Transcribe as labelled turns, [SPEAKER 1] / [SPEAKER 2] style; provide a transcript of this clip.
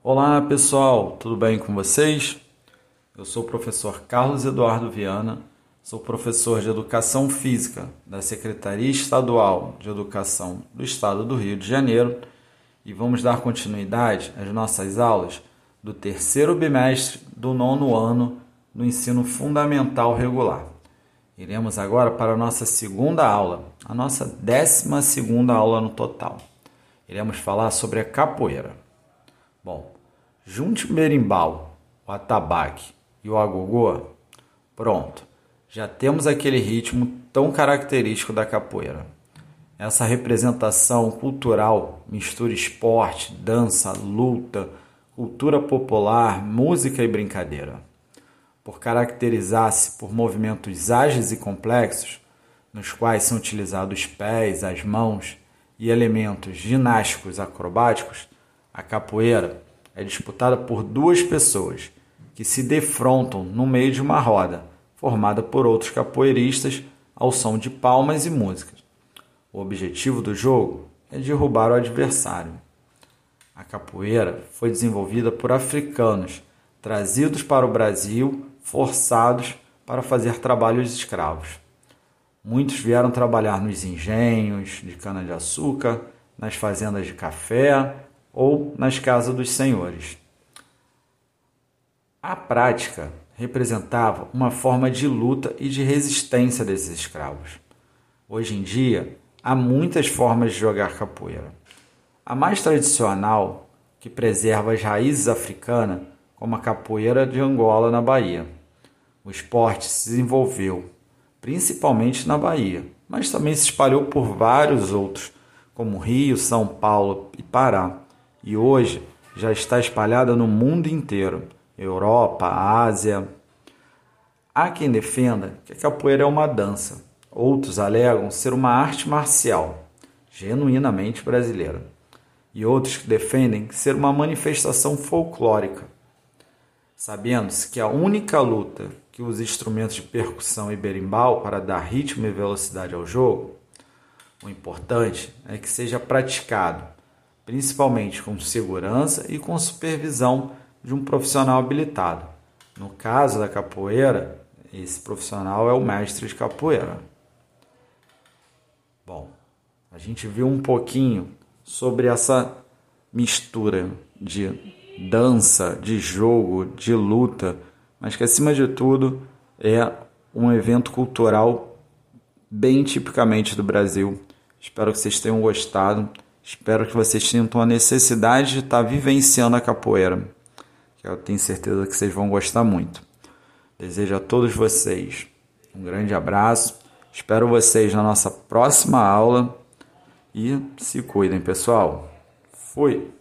[SPEAKER 1] Olá pessoal, tudo bem com vocês? Eu sou o professor Carlos Eduardo Viana, sou professor de Educação Física da Secretaria Estadual de Educação do Estado do Rio de Janeiro e vamos dar continuidade às nossas aulas do terceiro bimestre do nono ano do ensino fundamental regular. Iremos agora para a nossa segunda aula, a nossa décima segunda aula no total. Iremos falar sobre a capoeira. Bom, junte o berimbau, o atabaque e o agogô, pronto. Já temos aquele ritmo tão característico da capoeira. Essa representação cultural mistura esporte, dança, luta, cultura popular, música e brincadeira. Por caracterizar-se por movimentos ágeis e complexos, nos quais são utilizados os pés, as mãos e elementos ginásticos acrobáticos, a capoeira é disputada por duas pessoas que se defrontam no meio de uma roda, formada por outros capoeiristas ao som de palmas e músicas. O objetivo do jogo é derrubar o adversário. A capoeira foi desenvolvida por africanos trazidos para o Brasil, forçados para fazer trabalhos escravos. Muitos vieram trabalhar nos engenhos de cana-de-açúcar, nas fazendas de café ou nas casas dos senhores. A prática representava uma forma de luta e de resistência desses escravos. Hoje em dia, há muitas formas de jogar capoeira. A mais tradicional, que preserva as raízes africanas, como a capoeira de Angola na Bahia. O esporte se desenvolveu principalmente na Bahia, mas também se espalhou por vários outros, como Rio, São Paulo e Pará e hoje já está espalhada no mundo inteiro Europa, Ásia. Há quem defenda que a capoeira é uma dança, outros alegam ser uma arte marcial, genuinamente brasileira, e outros que defendem ser uma manifestação folclórica. Sabendo-se que a única luta que usa instrumentos de percussão e berimbau para dar ritmo e velocidade ao jogo, o importante é que seja praticado principalmente com segurança e com supervisão de um profissional habilitado. No caso da capoeira, esse profissional é o mestre de capoeira. Bom, a gente viu um pouquinho sobre essa mistura de dança, de jogo, de luta, mas que acima de tudo é um evento cultural bem tipicamente do Brasil. Espero que vocês tenham gostado. Espero que vocês sintam a necessidade de estar vivenciando a capoeira, que eu tenho certeza que vocês vão gostar muito. Desejo a todos vocês um grande abraço. Espero vocês na nossa próxima aula e se cuidem, pessoal. Fui!